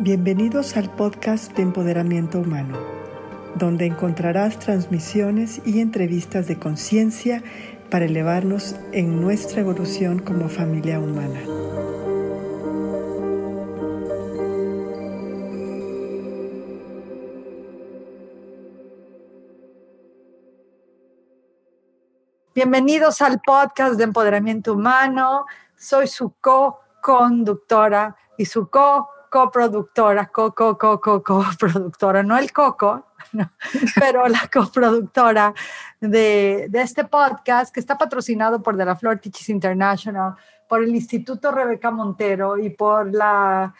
Bienvenidos al podcast de Empoderamiento Humano, donde encontrarás transmisiones y entrevistas de conciencia para elevarnos en nuestra evolución como familia humana. Bienvenidos al podcast de Empoderamiento Humano. Soy su co-conductora y su co coproductora, co, co, co, co, coproductora, no el coco, pero la coproductora de, de, este podcast que está patrocinado por De la Flor Teachers International, por el Instituto Rebeca Montero y por la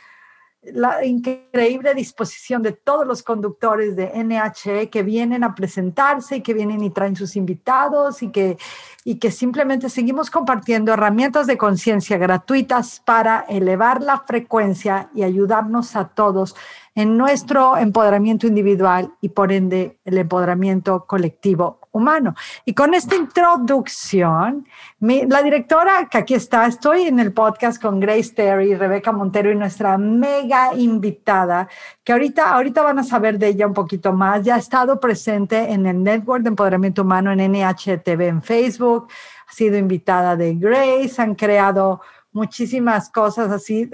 la increíble disposición de todos los conductores de NHE que vienen a presentarse y que vienen y traen sus invitados y que, y que simplemente seguimos compartiendo herramientas de conciencia gratuitas para elevar la frecuencia y ayudarnos a todos en nuestro empoderamiento individual y por ende el empoderamiento colectivo humano. Y con esta introducción, la directora que aquí está, estoy en el podcast con Grace Terry, Rebeca Montero y nuestra mega invitada, que ahorita, ahorita van a saber de ella un poquito más. Ya ha estado presente en el Network de Empoderamiento Humano en NHTV en Facebook, ha sido invitada de Grace, han creado muchísimas cosas así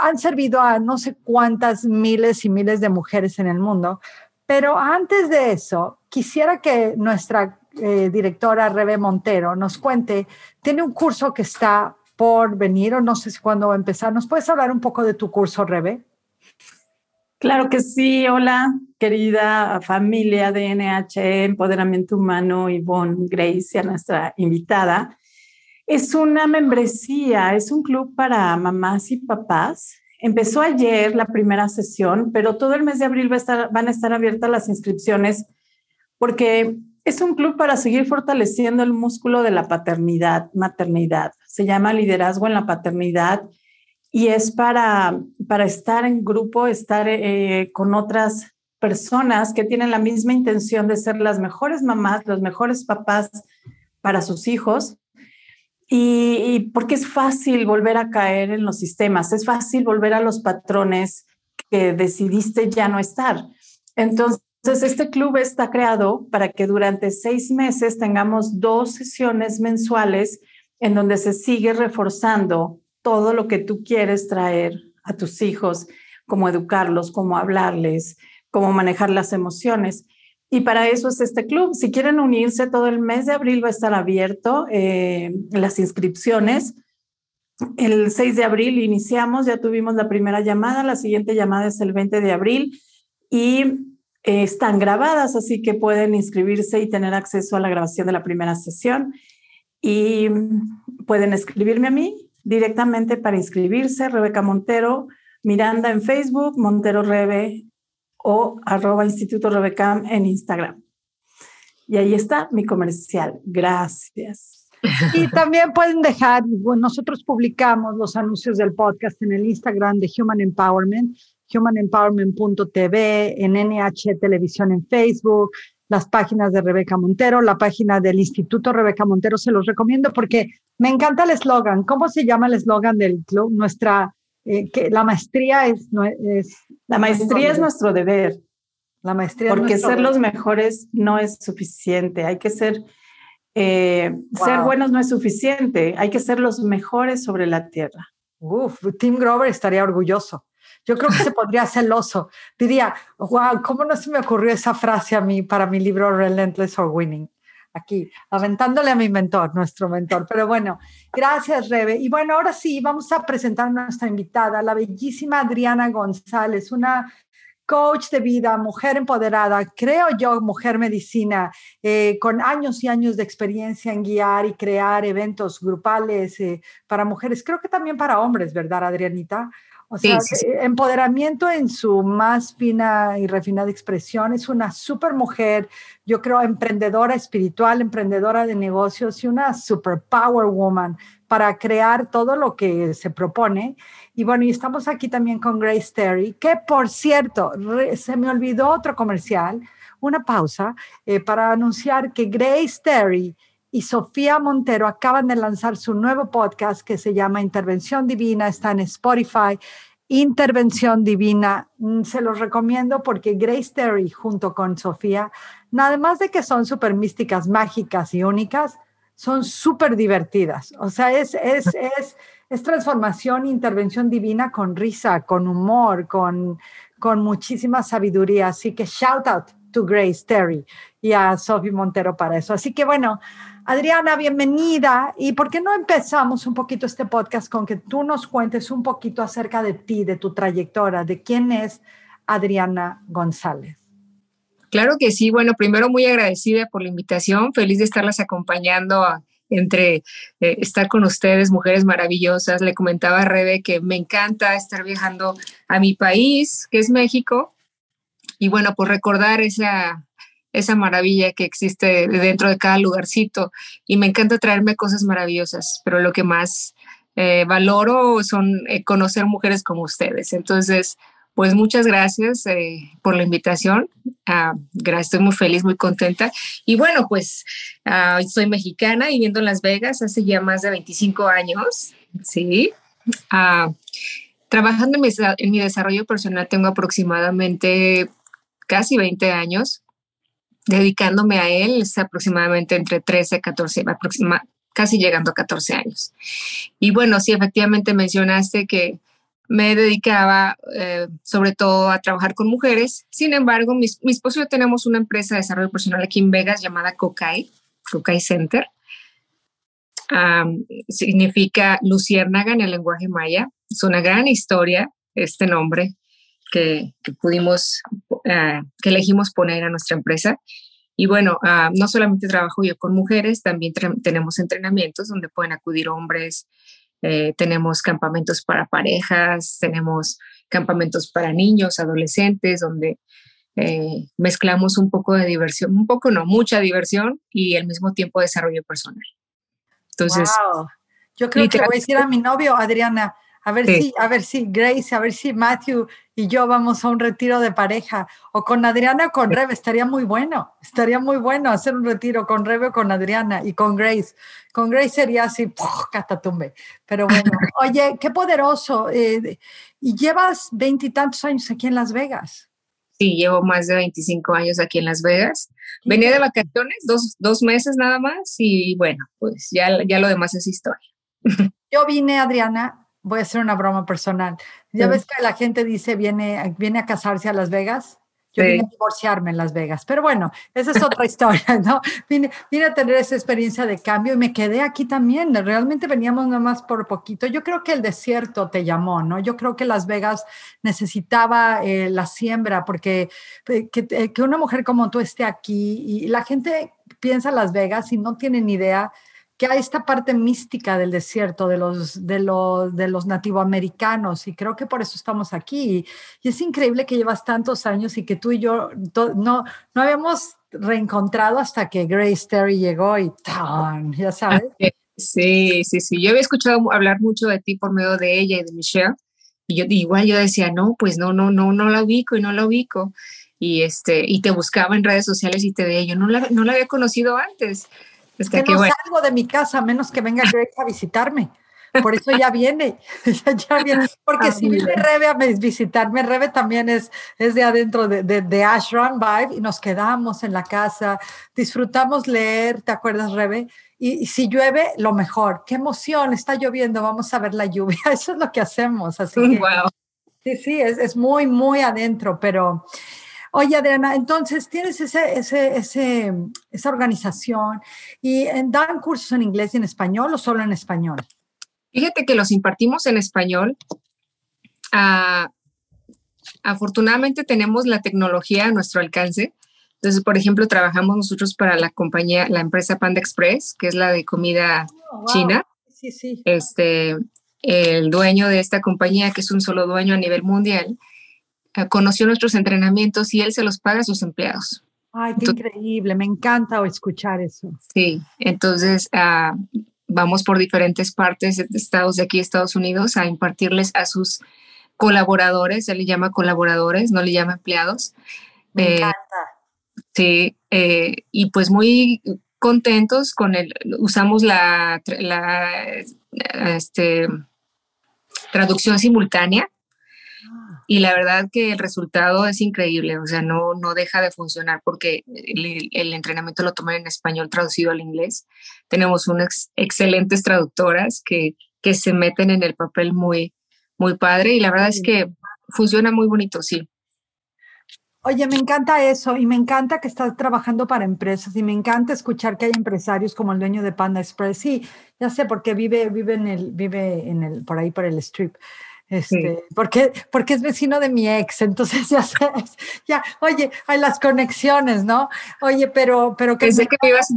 han servido a no sé cuántas miles y miles de mujeres en el mundo. Pero antes de eso, quisiera que nuestra eh, directora Rebe Montero nos cuente, tiene un curso que está por venir o no sé si cuándo va a empezar. ¿Nos puedes hablar un poco de tu curso, Rebe? Claro que sí. Hola, querida familia de NH Empoderamiento Humano, Yvonne Grace, a nuestra invitada. Es una membresía, es un club para mamás y papás. Empezó ayer la primera sesión, pero todo el mes de abril van a estar abiertas las inscripciones porque es un club para seguir fortaleciendo el músculo de la paternidad, maternidad. Se llama liderazgo en la paternidad y es para, para estar en grupo, estar eh, con otras personas que tienen la misma intención de ser las mejores mamás, los mejores papás para sus hijos y, porque es fácil volver a caer en los sistemas, es fácil volver a los patrones que decidiste ya no estar. Entonces, este club está creado para que durante seis meses tengamos dos sesiones mensuales en donde se sigue reforzando todo lo que tú quieres traer a tus hijos, cómo educarlos, cómo hablarles, cómo manejar las emociones. Y para eso es este club. Si quieren unirse, todo el mes de abril va a estar abierto eh, las inscripciones. El 6 de abril iniciamos, ya tuvimos la primera llamada, la siguiente llamada es el 20 de abril y eh, están grabadas, así que pueden inscribirse y tener acceso a la grabación de la primera sesión. Y pueden escribirme a mí directamente para inscribirse, Rebeca Montero, Miranda en Facebook, Montero Rebe o arroba Instituto Rebecam en Instagram. Y ahí está mi comercial. Gracias. Y también pueden dejar, nosotros publicamos los anuncios del podcast en el Instagram de Human Empowerment, humanempowerment.tv, en NH Televisión en Facebook, las páginas de Rebeca Montero, la página del Instituto Rebeca Montero, se los recomiendo porque me encanta el eslogan. ¿Cómo se llama el eslogan del club? Nuestra eh, que la maestría es, es la maestría es nuestro deber. La maestría porque ser los mejores no es suficiente. Hay que ser eh, ser buenos no es suficiente. Hay que ser los mejores sobre la tierra. Uf, Tim Grover estaría orgulloso. Yo creo que se podría celoso. Diría, wow, ¿cómo no se me ocurrió esa frase a mí para mi libro Relentless or Winning? Aquí, aventándole a mi mentor, nuestro mentor. Pero bueno, gracias, Rebe. Y bueno, ahora sí, vamos a presentar a nuestra invitada, la bellísima Adriana González, una coach de vida, mujer empoderada, creo yo, mujer medicina, eh, con años y años de experiencia en guiar y crear eventos grupales eh, para mujeres, creo que también para hombres, ¿verdad, Adrianita? O sea, eh, empoderamiento en su más fina y refinada expresión. Es una super mujer, yo creo, emprendedora espiritual, emprendedora de negocios y una super power woman para crear todo lo que se propone. Y bueno, y estamos aquí también con Grace Terry, que por cierto, se me olvidó otro comercial, una pausa, eh, para anunciar que Grace Terry y Sofía Montero acaban de lanzar su nuevo podcast que se llama Intervención Divina, está en Spotify Intervención Divina. Mm, se los recomiendo porque Grace Terry junto con Sofía, nada más de que son súper místicas, mágicas y únicas, son súper divertidas. O sea, es, es, es, es transformación, intervención divina con risa, con humor, con, con muchísima sabiduría. Así que shout out to Grace Terry y a Sophie Montero para eso. Así que bueno, Adriana, bienvenida. ¿Y por qué no empezamos un poquito este podcast con que tú nos cuentes un poquito acerca de ti, de tu trayectoria, de quién es Adriana González? Claro que sí. Bueno, primero muy agradecida por la invitación, feliz de estarlas acompañando entre eh, estar con ustedes, mujeres maravillosas. Le comentaba a Rebe que me encanta estar viajando a mi país, que es México, y bueno, pues recordar esa, esa maravilla que existe dentro de cada lugarcito. Y me encanta traerme cosas maravillosas, pero lo que más eh, valoro son eh, conocer mujeres como ustedes. Entonces, pues muchas gracias eh, por la invitación. Ah, gracias, estoy muy feliz, muy contenta. Y bueno, pues ah, soy mexicana viviendo en Las Vegas hace ya más de 25 años, ¿sí? Ah, trabajando en mi, en mi desarrollo personal tengo aproximadamente casi 20 años dedicándome a él es aproximadamente entre 13 y 14, casi llegando a 14 años. Y bueno, sí, efectivamente mencionaste que me dedicaba eh, sobre todo a trabajar con mujeres. Sin embargo, mi, esposo y yo tenemos una empresa de desarrollo personal aquí en Vegas llamada Cocay, Cocay Center. significa luciérnaga en el lenguaje maya. Es una gran historia este nombre que, pudimos, uh, que elegimos poner a nuestra empresa. Y bueno, uh, no solamente trabajo yo con mujeres, también tenemos entrenamientos donde pueden acudir hombres, eh, tenemos campamentos para parejas, tenemos campamentos para niños, adolescentes, donde eh, mezclamos un poco de diversión, un poco no, mucha diversión y al mismo tiempo desarrollo personal. Entonces, yo creo que voy a decir a mi novio, Adriana, a ver si, a ver si Grace, a ver si Matthew y yo vamos a un retiro de pareja. O con Adriana o con Rebe, estaría muy bueno. Estaría muy bueno hacer un retiro con Rebe o con Adriana y con Grace. Con Grace sería así, catatumbe. Pero bueno, oye, qué poderoso. Eh, y llevas veintitantos años aquí en Las Vegas. Sí, llevo más de 25 años aquí en Las Vegas. Venía de vacaciones, dos, dos meses nada más, y bueno, pues ya, ya lo demás es historia. Yo vine, Adriana, voy a hacer una broma personal. Ya ves que la gente dice viene, viene a casarse a Las Vegas. Yo vine a divorciarme en Las Vegas, pero bueno, esa es otra historia, ¿no? Vine, vine, a tener esa experiencia de cambio y me quedé aquí también. Realmente veníamos nomás por poquito. Yo creo que el desierto te llamó, ¿no? Yo creo que Las Vegas necesitaba eh, la siembra porque eh, que, eh, que, una mujer como tú esté aquí y la gente piensa Las Vegas y no tiene ni idea que hay esta parte mística del desierto, de los, de los, de los nativoamericanos, y creo que por eso estamos aquí. Y, es increíble que llevas tantos años y que tú y yo no, no habíamos reencontrado hasta que Grace Terry llegó y ¡tan! ya sabes. Sí, sí, sí. Yo había escuchado hablar mucho de ti por medio de ella y de Michelle, y yo igual yo decía, no, pues no, no, no, no la ubico y no la ubico. Y, este, y te buscaba en redes sociales y te veía, yo no la, no la había conocido antes. Es que, no salgo de mi casa a menos que venga Greg a visitarme. Por eso ya viene, ya, viene. Porque ah, si viene Rebe a visitarme, Rebe también es, es de adentro de, de, de, Ashram Vibe y nos quedamos en la casa, disfrutamos leer, ¿te acuerdas, Rebe? Y, si llueve, lo mejor. Qué emoción, está lloviendo, vamos a ver la lluvia. Eso es lo que hacemos. Así que, wow. Sí, sí, es, es muy, muy adentro, pero Oye, Adriana, entonces tienes ese, ese, ese, esa organización y eh, dan cursos en inglés y en español o solo en español? Fíjate que los impartimos en español. Ah, afortunadamente tenemos la tecnología a nuestro alcance. Entonces, por ejemplo, trabajamos nosotros para la compañía, la empresa Panda Express, que es la de comida oh, china. Sí, sí. Este, el dueño de esta compañía, que es un solo dueño a nivel mundial, eh, conoció nuestros entrenamientos y él se los paga a sus empleados. Ay, qué increíble, me encanta escuchar eso. Sí, entonces ah, vamos por diferentes partes de estados de aquí, Estados Unidos, a impartirles a sus colaboradores, él le llama colaboradores, no le llama empleados. Me eh, encanta. Sí, eh, y pues muy contentos con el, usamos la, la este, traducción simultánea y la verdad que el resultado es increíble, o sea, no, no deja de funcionar porque el, entrenamiento lo toman en español traducido al inglés. Tenemos unas excelentes traductoras que, que se meten en el papel muy, muy padre y la verdad es que funciona muy bonito, sí. Oye, me encanta eso y me encanta que estás trabajando para empresas y me encanta escuchar que hay empresarios como el dueño de Panda Express. Sí, ya sé porque vive, vive en el, vive en el, por ahí por el strip. Este, porque, porque es vecino de mi ex, entonces ya sabes, ya, oye, hay las conexiones, ¿no? Oye, pero, pero que pensé que me ibas,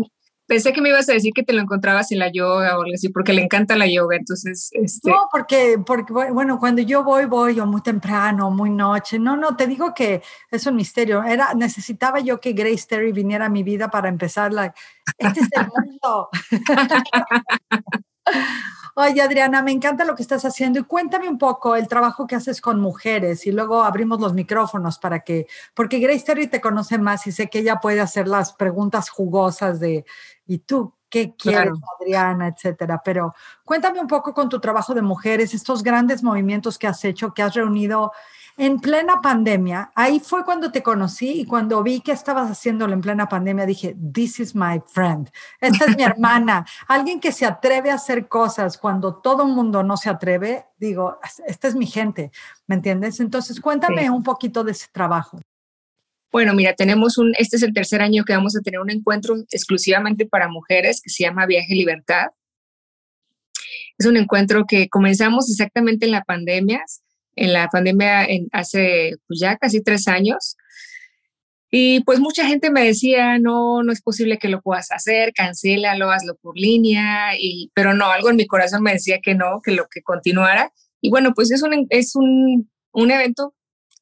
pensé que me ibas a decir que te lo encontrabas en la yoga o algo así, porque le encanta la yoga, entonces, este... No, porque, porque, bueno, cuando yo voy, voy o muy temprano, muy noche, no, no, te digo que es un misterio, era, necesitaba yo que Grace Terry viniera a mi vida para empezar la, este es el mundo. Oye, Adriana, me encanta lo que estás haciendo y cuéntame un poco el trabajo que haces con mujeres y luego abrimos los micrófonos para que, porque Grace Terry te conoce más y sé que ella puede hacer las preguntas jugosas de, ¿y tú qué quieres, Adriana, etcétera? Pero cuéntame un poco con tu trabajo de mujeres, estos grandes movimientos que has hecho, que has reunido en plena pandemia, ahí fue cuando te conocí y cuando vi que estabas haciéndolo en plena pandemia, dije, this is my friend, esta es mi hermana, alguien que se atreve a hacer cosas cuando todo el mundo no se atreve, digo, esta es mi gente, ¿me entiendes? Entonces, cuéntame un poquito de ese trabajo. Bueno, mira, tenemos un, este es el tercer año que vamos a tener un encuentro exclusivamente para mujeres que se llama Viaje Libertad. Es un encuentro que comenzamos exactamente en la pandemia en la pandemia hace pues, ya casi tres años. Y pues mucha gente me decía, no, no es posible que lo puedas hacer, cancélalo, hazlo por línea, y, pero no, algo en mi corazón me decía que no, que lo que continuara. Y bueno, pues es un, es un, un evento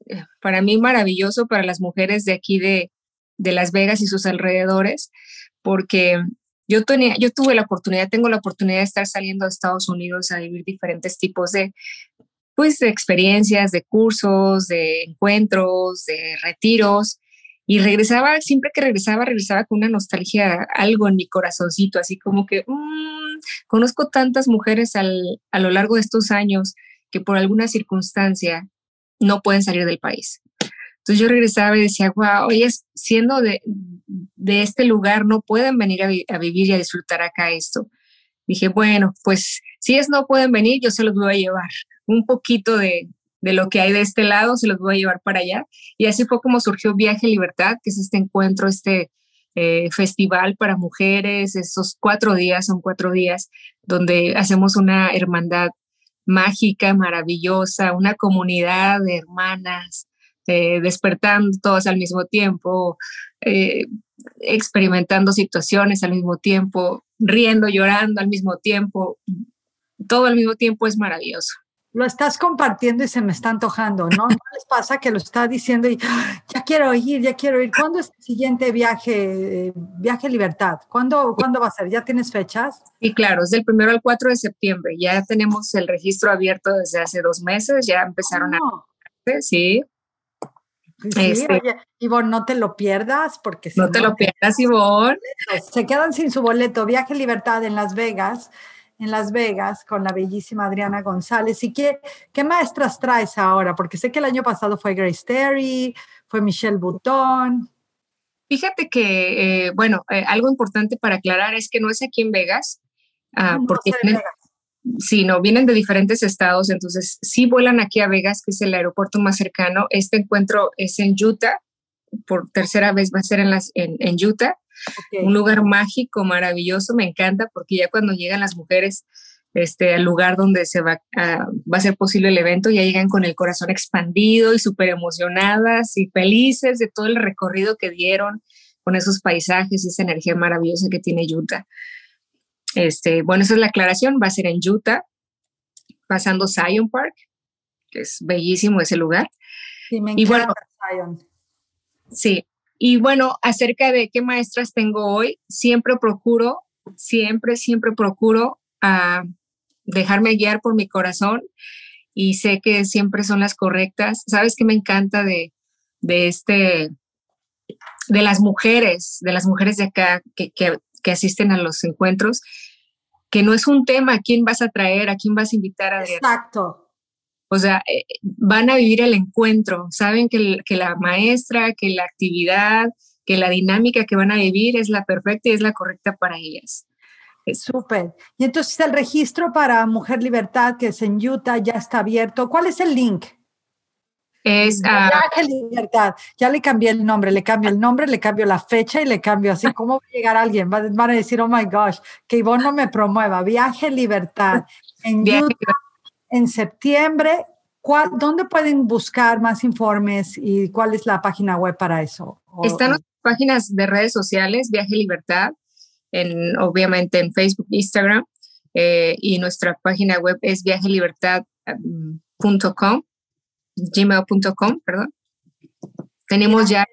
eh, para mí maravilloso para las mujeres de aquí de, de Las Vegas y sus alrededores, porque yo, tenía, yo tuve la oportunidad, tengo la oportunidad de estar saliendo a Estados Unidos a vivir diferentes tipos de, pues de experiencias, de cursos, de encuentros, de retiros. Y regresaba, siempre que regresaba, regresaba con una nostalgia, algo en mi corazoncito, así como que mm, conozco tantas mujeres al, a lo largo de estos años que por alguna circunstancia no pueden salir del país. Entonces yo regresaba y decía, wow, oye, siendo de, de este lugar, no pueden venir a, a, vivir y a disfrutar acá esto. Dije, bueno, pues si es no pueden venir, yo se los voy a llevar un poquito de, lo que hay de este lado, se los voy a llevar para allá. Y así fue como surgió Viaje Libertad, que es este encuentro, este eh, festival para mujeres. Esos cuatro días son cuatro días donde hacemos una hermandad mágica, maravillosa, una comunidad de hermanas, eh, despertando todas al mismo tiempo, eh, experimentando situaciones al mismo tiempo, riendo, llorando al mismo tiempo. Todo al mismo tiempo es maravilloso lo estás compartiendo y se me está antojando, ¿no? ¿No les pasa que lo está diciendo y ¡Ah! ya quiero ir, ya quiero ir? ¿Cuándo es el siguiente viaje, viaje Libertad? ¿Cuándo, ¿Cuándo va a ser? ¿Ya tienes fechas? Sí, claro, es del primero al 4 de septiembre. Ya tenemos el registro abierto desde hace dos meses, ya empezaron a... Sí. Sí, este, oye, Ivonne, no te lo pierdas porque... no, te lo pierdas, Ivonne. Se quedan sin su boleto. Viaje Libertad en Las Vegas en Las Vegas con la bellísima Adriana González. ¿Y qué, qué maestras traes ahora? Porque sé que el año pasado fue Grace Terry, fue Michelle Bouton. Fíjate que, eh, bueno, eh, algo importante para aclarar es que no es aquí en Vegas, ah, porque vienen, sí, no, vienen de diferentes estados, entonces sí vuelan aquí a Vegas, que es el aeropuerto más cercano. Este encuentro es en Utah, por tercera vez va a ser en, las, en, en Utah. Un lugar mágico, maravilloso, me encanta porque ya cuando llegan las mujeres este, al lugar donde se va a, va a ser posible el evento, ya llegan con el corazón expandido y súper emocionadas y felices de todo el recorrido que dieron con esos paisajes y esa energía maravillosa que tiene Utah. Este, bueno, esa es la aclaración, va a ser en Utah, pasando Zion Park, que es bellísimo ese lugar. Sí, me encanta y bueno, Zion. Sí, y bueno, acerca de qué maestras tengo hoy, siempre procuro, siempre, siempre procuro uh, dejarme guiar por mi corazón y sé que siempre son las correctas. ¿Sabes qué me encanta de, de este, de las mujeres, de las mujeres de acá que, que, que asisten a los encuentros? que no es un tema a quién vas a traer, a quién vas a invitar a Exacto. O sea, eh, van a vivir el encuentro, saben que, que la maestra, que la actividad, que la dinámica que van a vivir es la perfecta y es la correcta para ellas. Súper. Y entonces el registro para Mujer Libertad, que es en Utah, ya está abierto. ¿Cuál es el link? Es uh, Libertad. Ya le cambié el nombre, le cambio el nombre, le cambio la fecha y le cambio así. ¿Cómo va a llegar alguien? Van a decir, oh my gosh, que Ivonne no me promueva. Viaje Libertad en Utah en septiembre. ¿Dónde pueden buscar más informes y cuál es la página web para eso? Están las páginas de redes sociales, Viaje Libertad, en, obviamente en Facebook, Instagram, eh, y nuestra página web es viajelibertad.com, gmail.com, perdón. Tenemos ya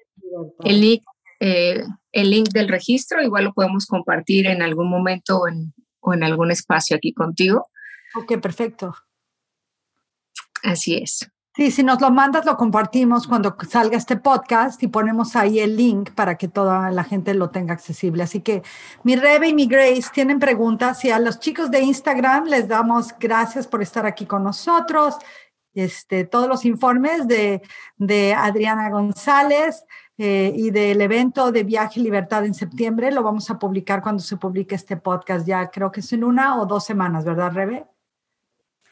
el link, eh, el link del registro, igual lo podemos compartir en algún momento o en, o en algún espacio aquí contigo. Ok, perfecto. Así es. Sí, si nos lo mandas, lo compartimos cuando salga este podcast y ponemos ahí el link para que toda la gente lo tenga accesible. Así que mi Rebe y mi Grace tienen preguntas y a los chicos de Instagram les damos gracias por estar aquí con nosotros. Este, todos los informes de, de Adriana González eh, y del evento de Viaje Libertad en septiembre lo vamos a publicar cuando se publique este podcast. Ya creo que es en una o dos semanas, ¿verdad, Rebe?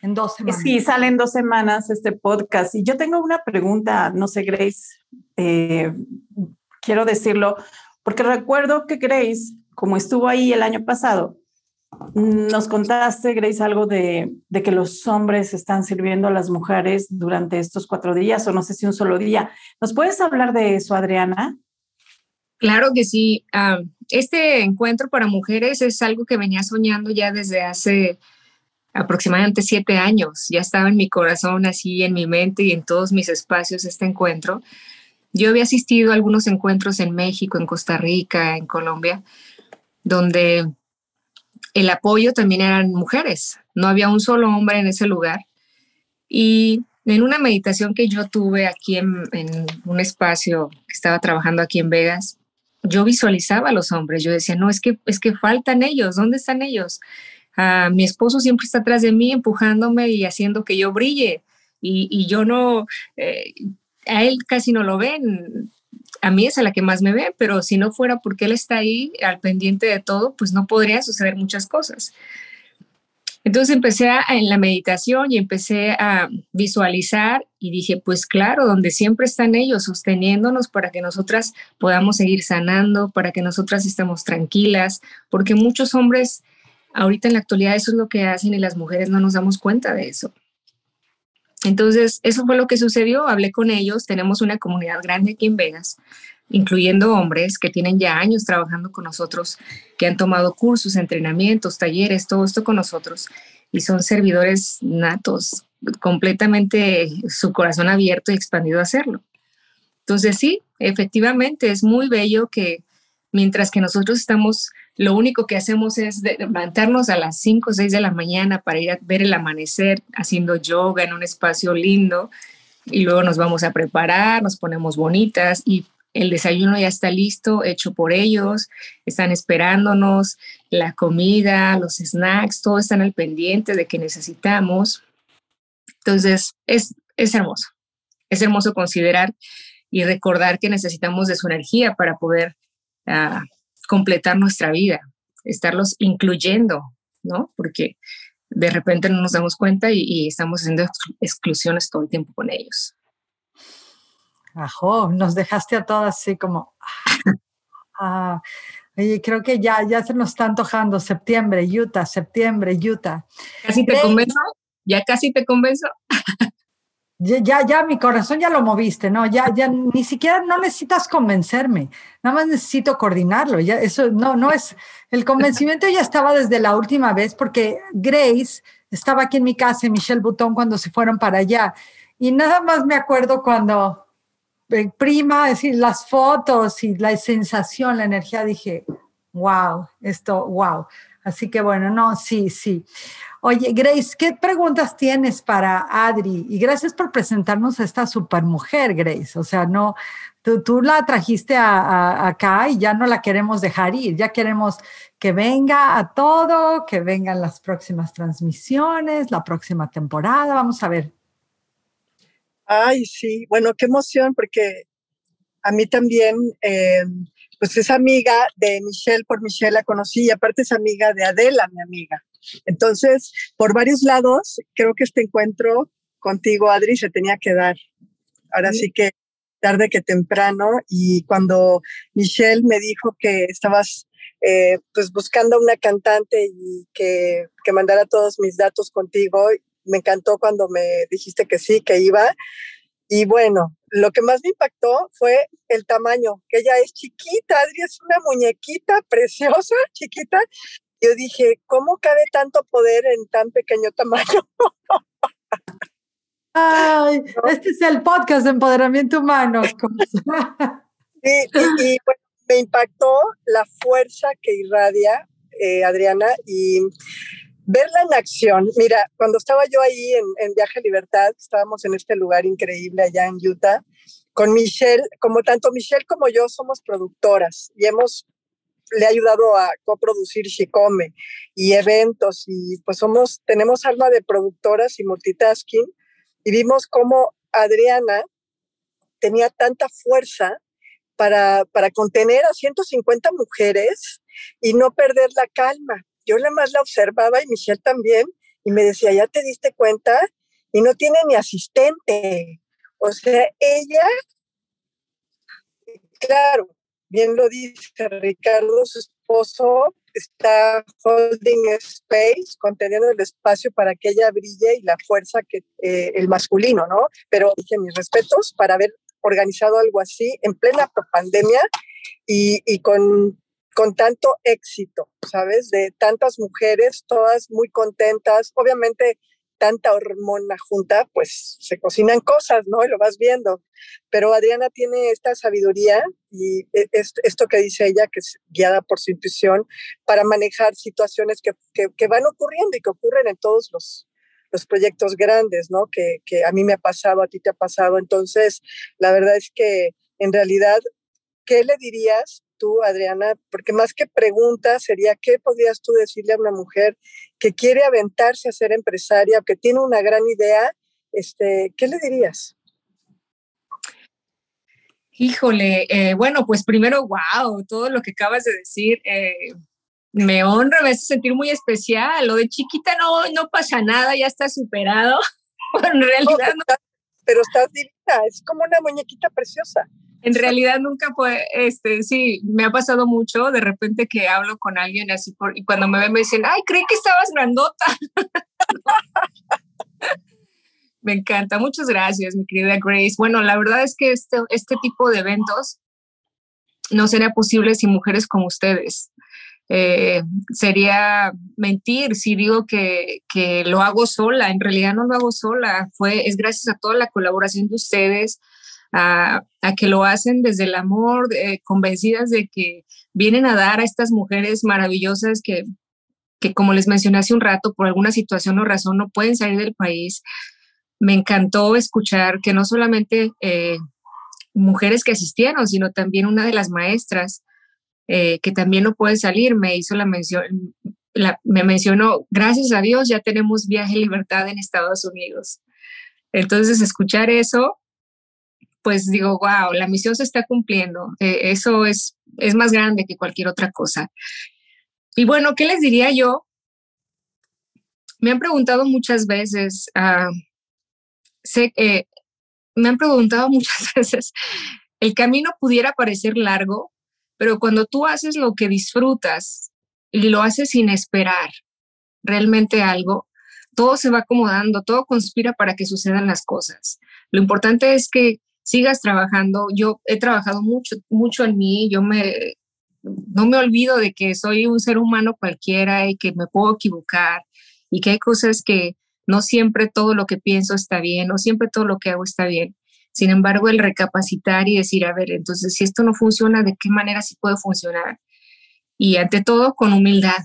En dos semanas. Sí, salen dos semanas este podcast. Y yo tengo una pregunta, no sé, Grace, eh, quiero decirlo, porque recuerdo que Grace, como estuvo ahí el año pasado, nos contaste, Grace, algo de, de, que los hombres están sirviendo a las mujeres durante estos cuatro días, o no sé si un solo día. ¿Nos puedes hablar de eso, Adriana? Claro que sí. Ah, este encuentro para mujeres es algo que venía soñando ya desde hace aproximadamente siete años. Ya estaba en mi corazón, así en mi mente y en todos mis espacios este encuentro. Yo había asistido a algunos encuentros en México, en Costa Rica, en Colombia, donde el apoyo también eran mujeres. No había un solo hombre en ese lugar. Y en una meditación que yo tuve aquí en, un espacio que estaba trabajando aquí en Vegas, yo visualizaba a los hombres. Yo decía, no, es que, es que faltan ellos. ¿Dónde están ellos? Mi esposo siempre está atrás de mí empujándome y haciendo que yo brille y, yo no, eh, a él casi no lo ven, a mí es a la que más me ve, pero si no fuera porque él está ahí al pendiente de todo, pues no podría suceder muchas cosas. Entonces empecé en la meditación y empecé a visualizar y dije, pues claro, donde siempre están ellos sosteniéndonos para que nosotras podamos seguir sanando, para que nosotras estemos tranquilas, porque muchos hombres ahorita en la actualidad eso es lo que hacen y las mujeres no nos damos cuenta de eso. Entonces, eso fue lo que sucedió. Hablé con ellos. Tenemos una comunidad grande aquí en Vegas, incluyendo hombres que tienen ya años trabajando con nosotros, que han tomado cursos, entrenamientos, talleres, todo esto con nosotros. Y son servidores natos, completamente su corazón abierto y expandido a hacerlo. Entonces, sí, efectivamente, es muy bello que mientras que nosotros estamos lo único que hacemos es levantarnos a las 5 o 6 de la mañana para ir a ver el amanecer haciendo yoga en un espacio lindo. Y luego nos vamos a preparar, nos ponemos bonitas y el desayuno ya está listo, hecho por ellos, están esperándonos, la comida, los snacks, todo están al pendiente de que necesitamos. Entonces, es, es hermoso, es hermoso considerar y recordar que necesitamos de su energía para poder uh, completar nuestra vida, estarlos incluyendo, ¿no? Porque de repente no nos damos cuenta y, estamos haciendo exclusiones todo el tiempo con ellos. Ajo, nos dejaste a todas así como... Ah, oye, creo que ya, ya se nos está antojando septiembre, Utah, septiembre, Utah. ¿Casi te convenzo? ¿Ya casi te convenzo? Ya, ya, mi corazón ya lo moviste, ¿no? Ya, ya, ni siquiera no necesitas convencerme, nada más necesito coordinarlo. Ya, eso no, no es, el convencimiento ya estaba desde la última vez porque Grace estaba aquí en mi casa y Michelle Butón cuando se fueron para allá. Y nada más me acuerdo cuando eh, prima, decir, las fotos y la sensación, la energía, dije, wow, esto, wow. Así que bueno, no, sí, sí. Oye, Grace, ¿qué preguntas tienes para Adri? Y gracias por presentarnos a esta supermujer, Grace. O sea, no, tú, la trajiste acá y ya no la queremos dejar ir, ya queremos que venga a todo, que vengan las próximas transmisiones, la próxima temporada. Vamos a ver Ay, sí, bueno, qué emoción, porque a mí también, eh, pues es amiga de Michelle, por Michelle la conocí, y aparte es amiga de Adela, mi amiga. Entonces, por varios lados, creo que este encuentro contigo, Adri, se tenía que dar. Ahora sí que tarde que temprano, y cuando Michelle me dijo que estabas eh, pues buscando una cantante y que, que mandara todos mis datos contigo, me encantó cuando me dijiste que sí, que iba. Y bueno, lo que más me impactó fue el tamaño, que ella es chiquita, Adri es una muñequita preciosa, chiquita. Yo dije, ¿cómo cabe tanto poder en tan pequeño tamaño? Ay, este es el podcast de empoderamiento humano. sí, y, me impactó la fuerza que irradia eh, Adriana y verla en acción. Mira, cuando estaba yo ahí en, en Viaje a Libertad, estábamos en este lugar increíble allá en Utah, con Michelle, como tanto Michelle como yo somos productoras y hemos le ha ayudado a coproducir Shikome y eventos y pues somos tenemos alma de productoras y multitasking y vimos cómo Adriana tenía tanta fuerza para, para contener a 150 mujeres y no perder la calma yo nada más la observaba y Michelle también, y me decía, ¿ya te diste cuenta? Y no tiene ni asistente. O sea, ella, claro, bien lo dice Ricardo, su esposo, está holding space, conteniendo el espacio para que ella brille y la fuerza que eh, el masculino, ¿no? Pero dije mis respetos para haber organizado algo así en plena pandemia y, y con con tanto éxito, ¿sabes? De tantas mujeres, todas muy contentas. Obviamente, tanta hormona junta, pues se cocinan cosas, ¿no? Y lo vas viendo. Pero Adriana tiene esta sabiduría y e, esto que dice ella, que es guiada por su intuición, para manejar situaciones que, que, van ocurriendo y que ocurren en todos los, los proyectos grandes, ¿no? Que, que a mí me ha pasado, a ti te ha pasado. Entonces, la verdad es que en realidad, ¿qué le dirías tú, Adriana, porque más que pregunta sería, ¿qué podrías tú decirle a una mujer que quiere aventarse a ser empresaria, que tiene una gran idea? Este, ¿Qué le dirías? Híjole, eh, bueno, pues primero, wow, todo lo que acabas de decir eh, me honra, me hace sentir muy especial. Lo de chiquita no, no pasa nada, ya está superado. en realidad no. Pero estás divina, es como una muñequita preciosa. En realidad nunca fue, este, sí, me ha pasado mucho de repente que hablo con alguien así por, y cuando me ven me dicen, ay, creí que estabas grandota. me encanta, muchas gracias, mi querida Grace. Bueno, la verdad es que este, este tipo de eventos no sería posible sin mujeres como ustedes. Eh, sería mentir si digo que, que, lo hago sola. En realidad no lo hago sola. Fue, es gracias a toda la colaboración de ustedes, a, que lo hacen desde el amor, eh, convencidas de que vienen a dar a estas mujeres maravillosas que, que, como les mencioné hace un rato, por alguna situación o razón no pueden salir del país. Me encantó escuchar que no solamente eh, mujeres que asistieron, sino también una de las maestras eh, que también no puede salir, me hizo la mención, me mencionó, gracias a Dios ya tenemos viaje libertad en Estados Unidos. Entonces, escuchar eso pues digo, wow, la misión se está cumpliendo. Eh, eso es, es más grande que cualquier otra cosa. Y bueno, ¿qué les diría yo? Me han preguntado muchas veces, uh, sé, que me han preguntado muchas veces, el camino pudiera parecer largo, pero cuando tú haces lo que disfrutas y lo haces sin esperar realmente algo, todo se va acomodando, todo conspira para que sucedan las cosas. Lo importante es que sigas trabajando. Yo he trabajado mucho, mucho en mí, yo me, no me olvido de que soy un ser humano cualquiera y que me puedo equivocar y que hay cosas que no siempre todo lo que pienso está bien, no siempre todo lo que hago está bien. Sin embargo, el recapacitar y decir, a ver, entonces si esto no funciona, ¿de qué manera sí puede funcionar? Y ante todo, con humildad,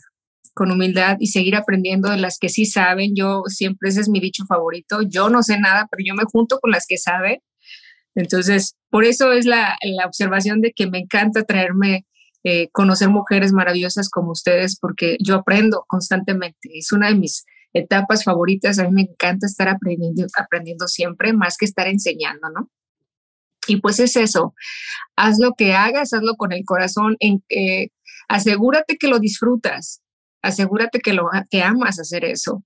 con humildad y seguir aprendiendo de las que sí saben. Yo siempre ese es mi dicho favorito. Yo no sé nada, pero yo me junto con las que saben entonces, por eso es la, observación de que me encanta traerme, eh, conocer mujeres maravillosas como ustedes, porque yo aprendo constantemente. Es una de mis, etapas favoritas. A mí me encanta estar aprendiendo, aprendiendo siempre, más que estar enseñando, ¿no? Y pues es eso, haz lo que hagas, hazlo con el corazón, en, que asegúrate que lo disfrutas, asegúrate que, lo, que amas hacer eso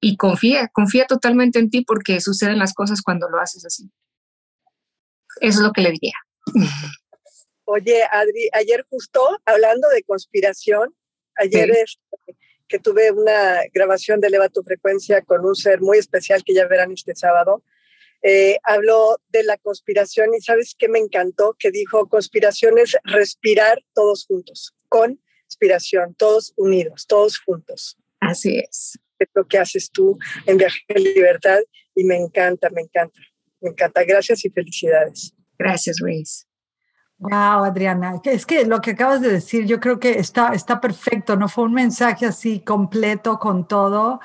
y confía, confía totalmente en ti porque suceden las cosas cuando lo haces así. Eso es lo que le diría. Oye, Adri, ayer justo hablando de conspiración, ayer que tuve una grabación de Eleva tu Frecuencia con un ser muy especial que ya verán este sábado, eh, habló de la conspiración y sabes qué me encantó, que dijo conspiración es respirar todos juntos, con inspiración, todos unidos, todos juntos. Así es. Es lo que haces tú en Viaje de Libertad y me encanta, me encanta, me encanta. Gracias y felicidades. Gracias, Luis. Wow, Adriana, es que lo que acabas de decir, yo creo que está, está perfecto, ¿no? Fue un mensaje así completo con todo.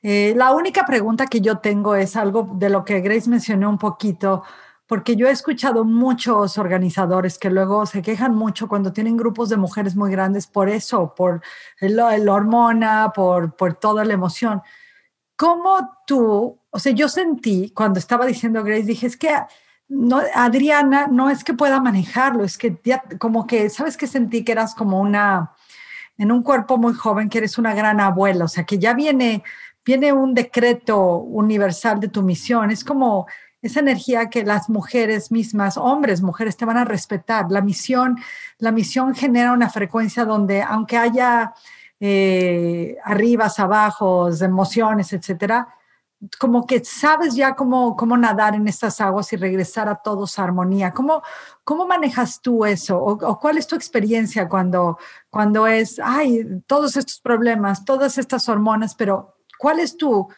Eh, la única pregunta que yo tengo es algo de lo que Grace mencionó un poquito, porque yo he escuchado muchos organizadores que luego se quejan mucho cuando tienen grupos de mujeres muy grandes por eso, por la hormona, por, por toda la emoción. ¿Cómo tú, o sea, yo sentí cuando estaba diciendo Grace, dije, es que no, Adriana no es que pueda manejarlo, es que ya como que, ¿sabes que sentí que eras como una, en un cuerpo muy joven, que eres una gran abuela, o sea, que ya viene, viene un decreto universal de tu misión, es como esa energía que las mujeres mismas, hombres, mujeres, te van a respetar. La misión, la misión genera una frecuencia donde, aunque haya eh, arribas, abajos, emociones, etcétera, como que sabes ya cómo, cómo nadar en estas aguas y regresar a todos a armonía. ¿Cómo, cómo manejas tú eso? ¿O, cuál es tu experiencia cuando, cuando es, ay, todos estos problemas, todas estas hormonas, pero ¿cuál es tu,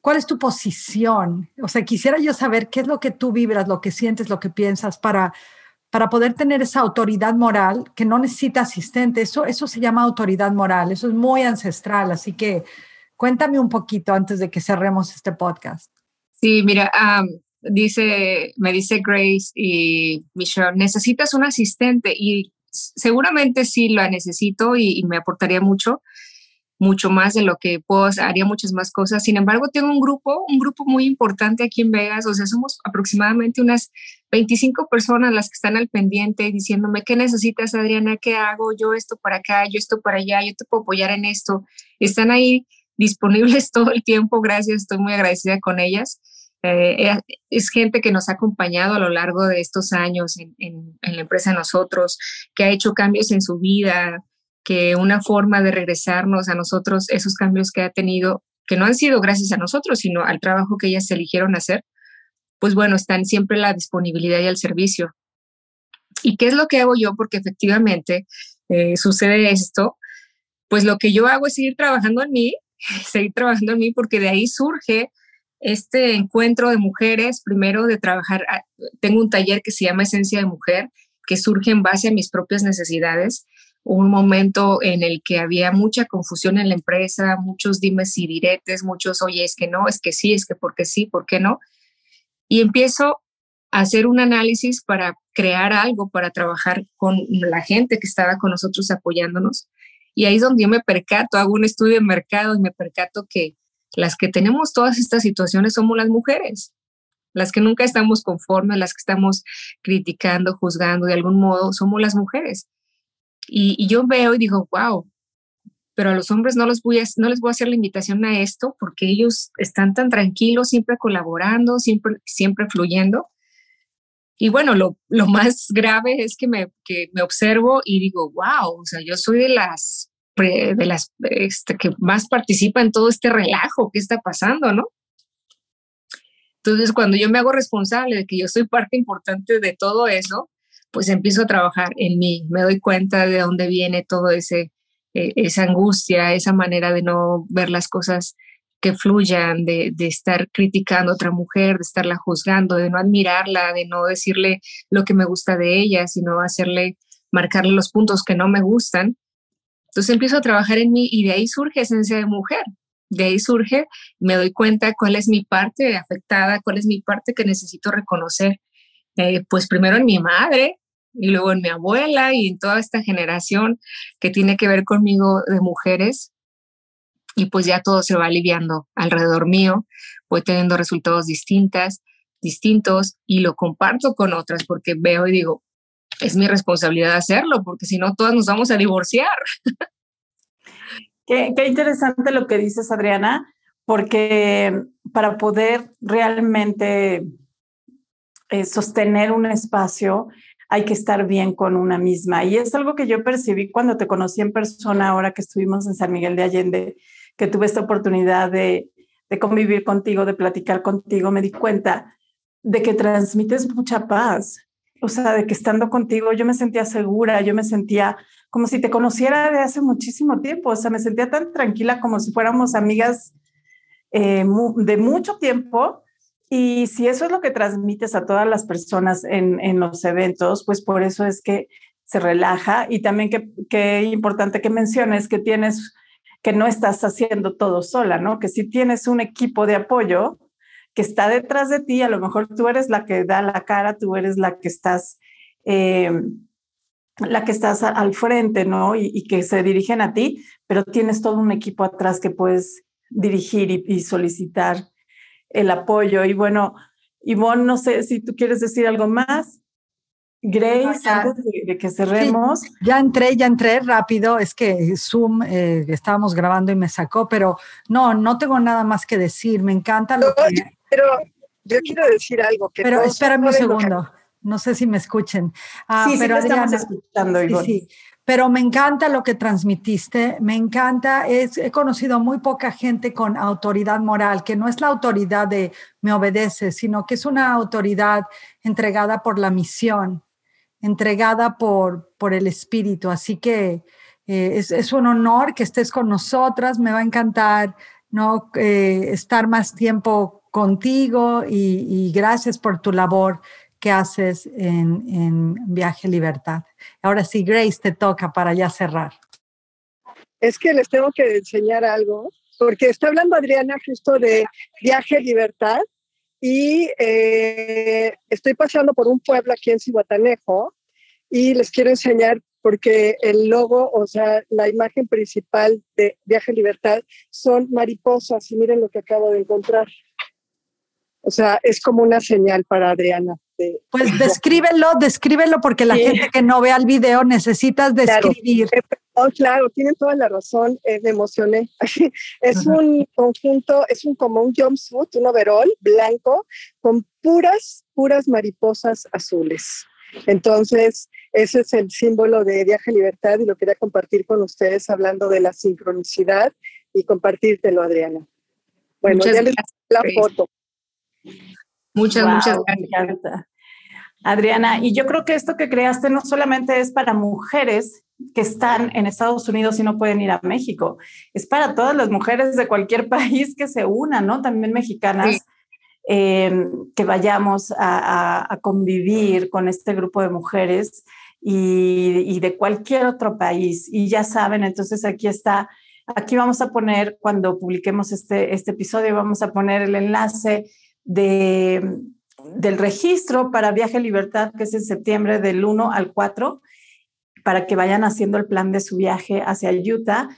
cuál es tu posición? O sea, quisiera yo saber qué es lo que tú vibras, lo que sientes, lo que piensas para, para poder tener esa autoridad moral que no necesita asistente. Eso, eso se llama autoridad moral, eso es muy ancestral, así que Cuéntame un poquito antes de que cerremos este podcast. Sí, mira, dice, me dice Grace y Michelle, necesitas un asistente y seguramente sí la necesito y, me aportaría mucho, mucho más de lo que puedo, haría muchas más cosas. Sin embargo, tengo un grupo, un grupo muy importante aquí en Vegas, o sea, somos aproximadamente unas 25 personas las que están al pendiente diciéndome, ¿qué necesitas, Adriana? ¿Qué hago? Yo esto para acá, yo esto para allá, yo te puedo apoyar en esto. Están ahí disponibles todo el tiempo, gracias, estoy muy agradecida con ellas. Eh, eh, es gente que nos ha acompañado a lo largo de estos años en, en, la empresa nosotros, que ha hecho cambios en su vida, que una forma de regresarnos a nosotros, esos cambios que ha tenido, que no han sido gracias a nosotros, sino al trabajo que ellas eligieron hacer, pues bueno, están siempre la disponibilidad y el servicio. ¿Y qué es lo que hago yo? Porque efectivamente eh, sucede esto, pues lo que yo hago es seguir trabajando en mí, seguir trabajando en mí porque de ahí surge este encuentro de mujeres, primero de trabajar, ah, tengo un taller que se llama Esencia de Mujer, que surge en base a mis propias necesidades, un momento en el que había mucha confusión en la empresa, muchos dimes y diretes, muchos, oye, es que no, es que sí, es que porque sí, ¿por qué no? Y empiezo a hacer un análisis para crear algo, para trabajar con la gente que estaba con nosotros apoyándonos y ahí es donde yo me percato, hago un estudio de mercado y me percato que las que tenemos todas estas situaciones somos las mujeres, las que nunca estamos conformes, las que estamos criticando, juzgando de algún modo, somos las mujeres. Y, yo veo y digo, wow, pero a los hombres no, los voy a, no les voy a hacer la invitación a esto porque ellos están tan tranquilos, siempre colaborando, siempre, siempre fluyendo. Y bueno, lo, lo más grave es que me, que me observo y digo, wow, o sea, yo soy de las, de las este, que más participa en todo este relajo que está pasando, ¿no? Entonces, cuando yo me hago responsable de que yo soy parte importante de todo eso, pues empiezo a trabajar en mí, me doy cuenta de dónde viene todo ese, eh, esa angustia, esa manera de no ver las cosas que fluyan, de, estar criticando a otra mujer, de estarla juzgando, de no admirarla, de no decirle lo que me gusta de ella, sino hacerle, marcarle los puntos que no me gustan. Entonces empiezo a trabajar en mí y de ahí surge esencia de mujer. De ahí surge, me doy cuenta cuál es mi parte afectada, cuál es mi parte que necesito reconocer. Eh, pues primero en mi madre y luego en mi abuela y en toda esta generación que tiene que ver conmigo de mujeres y pues ya todo se va aliviando alrededor mío, voy teniendo resultados distintas, distintos y lo comparto con otras porque veo y digo, es mi responsabilidad hacerlo, porque si no, todas nos vamos a divorciar. Qué, qué, interesante lo que dices, Adriana, porque para poder realmente eh, sostener un espacio hay que estar bien con una misma. Y es algo que yo percibí cuando te conocí en persona, ahora que estuvimos en San Miguel de Allende, que tuve esta oportunidad de, convivir contigo, de platicar contigo, me di cuenta de que transmites mucha paz. O sea, de que estando contigo yo me sentía segura, yo me sentía como si te conociera de hace muchísimo tiempo. O sea, me sentía tan tranquila como si fuéramos amigas eh, de mucho tiempo. Y si eso es lo que transmites a todas las personas en, en los eventos, pues por eso es que se relaja. Y también que, que importante que menciones que tienes que no estás haciendo todo sola, ¿no? Que si tienes un equipo de apoyo que está detrás de ti, a lo mejor tú eres la que da la cara, tú eres la que estás, eh, la que estás al frente, ¿no? Y, que se dirigen a ti, pero tienes todo un equipo atrás que puedes dirigir y solicitar el apoyo. Y bueno, Ivonne, no sé si tú quieres decir algo más. Grace, antes de, que cerremos. ya entré, ya entré rápido. Es que Zoom eh, estábamos grabando y me sacó, pero no, no tengo nada más que decir. Me encanta lo que. Pero yo quiero decir algo. Que pero espérame un segundo. No sé si me escuchen. Ah, sí, pero sí, Adriana, escuchando, sí, pero me encanta lo que transmitiste, me encanta, es, he conocido muy poca gente con autoridad moral, que no es la autoridad de me obedece, sino que es una autoridad entregada por la misión, entregada por, por el Espíritu. Así que eh, es, un honor que estés con nosotras, me va a encantar ¿no? Eh, estar más tiempo contigo y, gracias por tu labor que haces en, Viaje Libertad. Ahora sí, Grace, te toca para ya cerrar. Es que les tengo que enseñar algo, porque está hablando Adriana justo de Viaje Libertad y eh, estoy pasando por un pueblo aquí en Cihuatanejo y les quiero enseñar porque el logo, o sea, la imagen principal de Viaje Libertad son mariposas y miren lo que acabo de encontrar. O sea, es como una señal para Adriana. Pues descríbelo, descríbelo porque la gente que no vea el video necesitas describir. Claro, claro tienen toda la razón, eh, me emocioné. es un conjunto, es un como un jumpsuit, un overall blanco con puras, puras mariposas azules. Entonces, ese es el símbolo de Viaje Libertad y lo quería compartir con ustedes hablando de la sincronicidad y compartírtelo, Adriana. Bueno, ya les la foto. Muchas, muchas gracias. Adriana, y yo creo que esto que creaste no solamente es para mujeres que están en Estados Unidos y no pueden ir a México, es para todas las mujeres de cualquier país que se unan, ¿no? También mexicanas. Em, que vayamos a, convivir con este grupo de mujeres y, y, de cualquier otro país. Y ya saben, entonces aquí está, aquí vamos a poner, cuando publiquemos este, este episodio, vamos a poner el enlace de, del registro para Viaje Libertad, que es en septiembre del 1 al 4, para que vayan haciendo el plan de su viaje hacia Utah.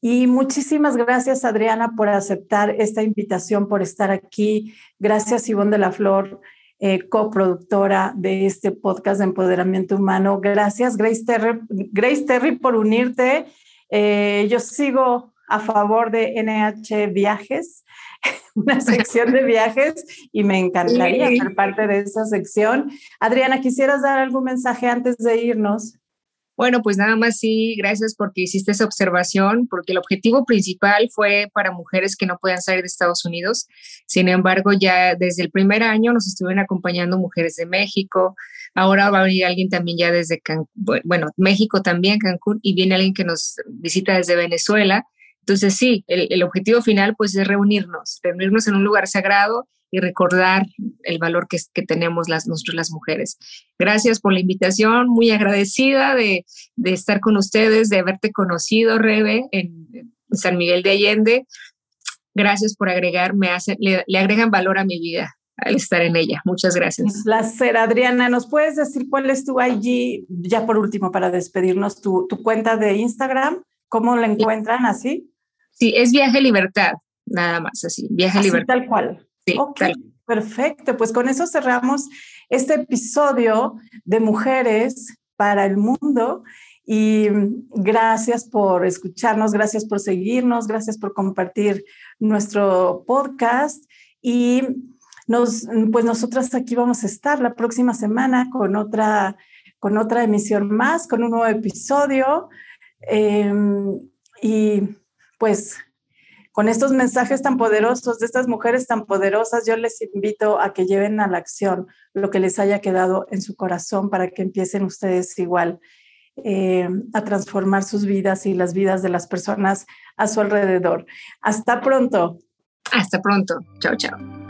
Y muchísimas gracias, Adriana, por aceptar esta invitación, por estar aquí. Gracias, Ivonne de la Flor, eh, coproductora de este podcast de empoderamiento humano. Gracias, Grace Terry, Grace Terry por unirte. Eh, yo sigo a favor de NH Viajes. una sección de viajes y me encantaría ser parte de esa sección. Adriana, ¿quisieras dar algún mensaje antes de irnos? Bueno, pues nada más sí, gracias porque hiciste esa observación, porque el objetivo principal fue para mujeres que no puedan salir de Estados Unidos. Sin embargo, ya desde el primer año nos estuvieron acompañando mujeres de México. Ahora va a venir alguien también ya desde Cancún, bueno, México también, Cancún, y viene alguien que nos visita desde Venezuela. Entonces sí, el, objetivo final pues es reunirnos, reunirnos en un lugar sagrado y recordar el valor que, que tenemos las, nosotros las mujeres. Gracias por la invitación, muy agradecida de, de estar con ustedes, de haberte conocido, Rebe, en, San Miguel de Allende. Gracias por agregar, me hace, le, le agregan valor a mi vida al estar en ella. Muchas gracias. Un placer, Adriana. ¿Nos puedes decir cuál es tu IG, ya por último, para despedirnos, tu, tu cuenta de Instagram? ¿Cómo la encuentran así? Sí, es Viaje Libertad, nada más así, Viaje Libertad. Tal cual. Sí, Perfecto, pues con eso cerramos este episodio de Mujeres para el Mundo. Y gracias por escucharnos, gracias por seguirnos, gracias por compartir nuestro podcast. Y nos, pues nosotras aquí vamos a estar la próxima semana con otra, con otra emisión más, con un nuevo episodio. Em, y pues con estos mensajes tan poderosos de estas mujeres tan poderosas, yo les invito a que lleven a la acción lo que les haya quedado en su corazón para que empiecen ustedes igual eh, a transformar sus vidas y las vidas de las personas a su alrededor. Hasta pronto. Hasta pronto. Chao, chao.